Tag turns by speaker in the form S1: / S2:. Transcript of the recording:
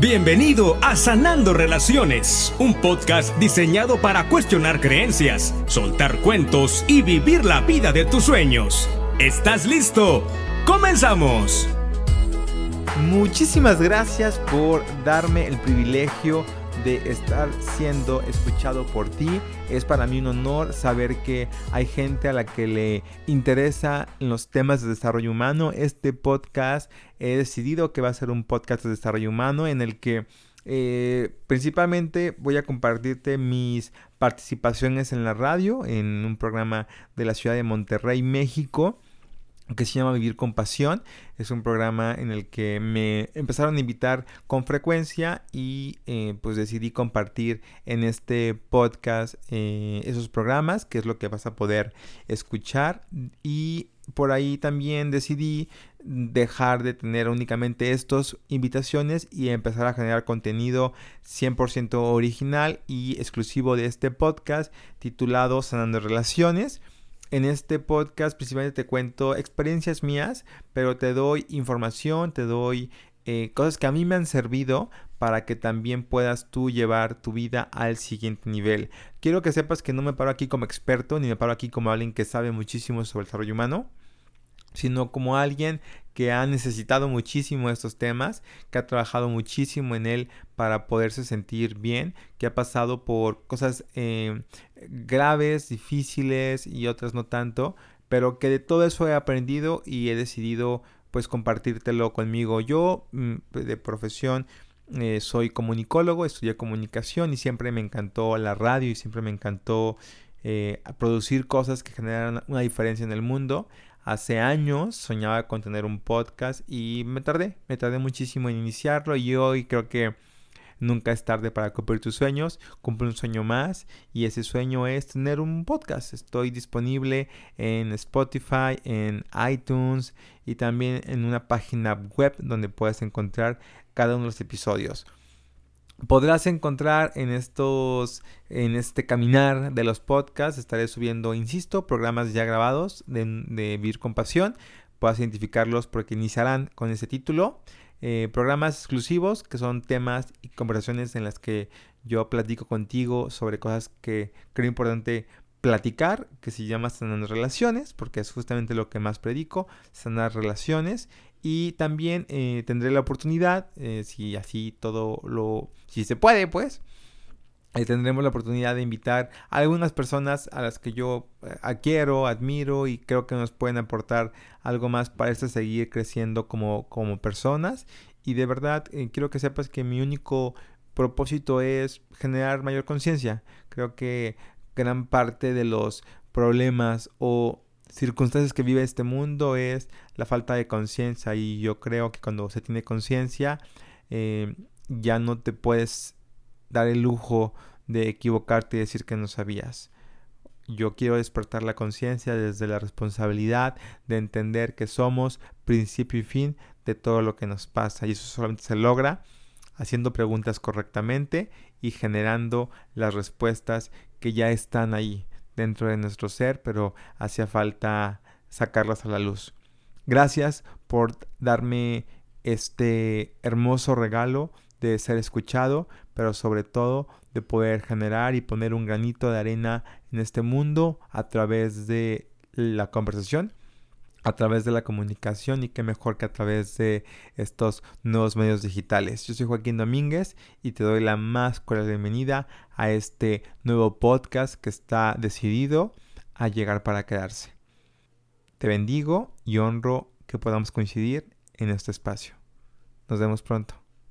S1: Bienvenido a Sanando Relaciones, un podcast diseñado para cuestionar creencias, soltar cuentos y vivir la vida de tus sueños. ¿Estás listo? ¡Comenzamos!
S2: Muchísimas gracias por darme el privilegio de estar siendo escuchado por ti. Es para mí un honor saber que hay gente a la que le interesa los temas de desarrollo humano. Este podcast he decidido que va a ser un podcast de desarrollo humano en el que eh, principalmente voy a compartirte mis participaciones en la radio, en un programa de la ciudad de Monterrey, México que se llama Vivir con Pasión. Es un programa en el que me empezaron a invitar con frecuencia y eh, pues decidí compartir en este podcast eh, esos programas, que es lo que vas a poder escuchar. Y por ahí también decidí dejar de tener únicamente estas invitaciones y empezar a generar contenido 100% original y exclusivo de este podcast titulado Sanando Relaciones. En este podcast principalmente te cuento experiencias mías, pero te doy información, te doy eh, cosas que a mí me han servido para que también puedas tú llevar tu vida al siguiente nivel. Quiero que sepas que no me paro aquí como experto, ni me paro aquí como alguien que sabe muchísimo sobre el desarrollo humano sino como alguien que ha necesitado muchísimo estos temas, que ha trabajado muchísimo en él para poderse sentir bien, que ha pasado por cosas eh, graves, difíciles y otras no tanto, pero que de todo eso he aprendido y he decidido pues compartírtelo conmigo. Yo mm, de profesión eh, soy comunicólogo, estudié comunicación y siempre me encantó la radio y siempre me encantó eh, producir cosas que generan una diferencia en el mundo. Hace años soñaba con tener un podcast y me tardé, me tardé muchísimo en iniciarlo y hoy creo que nunca es tarde para cumplir tus sueños, cumple un sueño más y ese sueño es tener un podcast. Estoy disponible en Spotify, en iTunes y también en una página web donde puedes encontrar cada uno de los episodios podrás encontrar en estos en este caminar de los podcasts estaré subiendo insisto programas ya grabados de, de Vivir con Pasión puedas identificarlos porque iniciarán con ese título eh, programas exclusivos que son temas y conversaciones en las que yo platico contigo sobre cosas que creo importante platicar, que se llama sanar relaciones, porque es justamente lo que más predico, sanar relaciones. Y también eh, tendré la oportunidad, eh, si así todo lo, si se puede, pues, eh, tendremos la oportunidad de invitar a algunas personas a las que yo quiero, admiro y creo que nos pueden aportar algo más para este seguir creciendo como, como personas. Y de verdad, quiero que sepas que mi único propósito es generar mayor conciencia. Creo que gran parte de los problemas o circunstancias que vive este mundo es la falta de conciencia. Y yo creo que cuando se tiene conciencia eh, ya no te puedes dar el lujo de equivocarte y decir que no sabías. Yo quiero despertar la conciencia desde la responsabilidad de entender que somos principio y fin de todo lo que nos pasa. Y eso solamente se logra haciendo preguntas correctamente y generando las respuestas que ya están ahí dentro de nuestro ser, pero hacía falta sacarlas a la luz. Gracias por darme este hermoso regalo de ser escuchado, pero sobre todo de poder generar y poner un granito de arena en este mundo a través de la conversación a través de la comunicación y qué mejor que a través de estos nuevos medios digitales. Yo soy Joaquín Domínguez y te doy la más cordial bienvenida a este nuevo podcast que está decidido a llegar para quedarse. Te bendigo y honro que podamos coincidir en este espacio. Nos vemos pronto.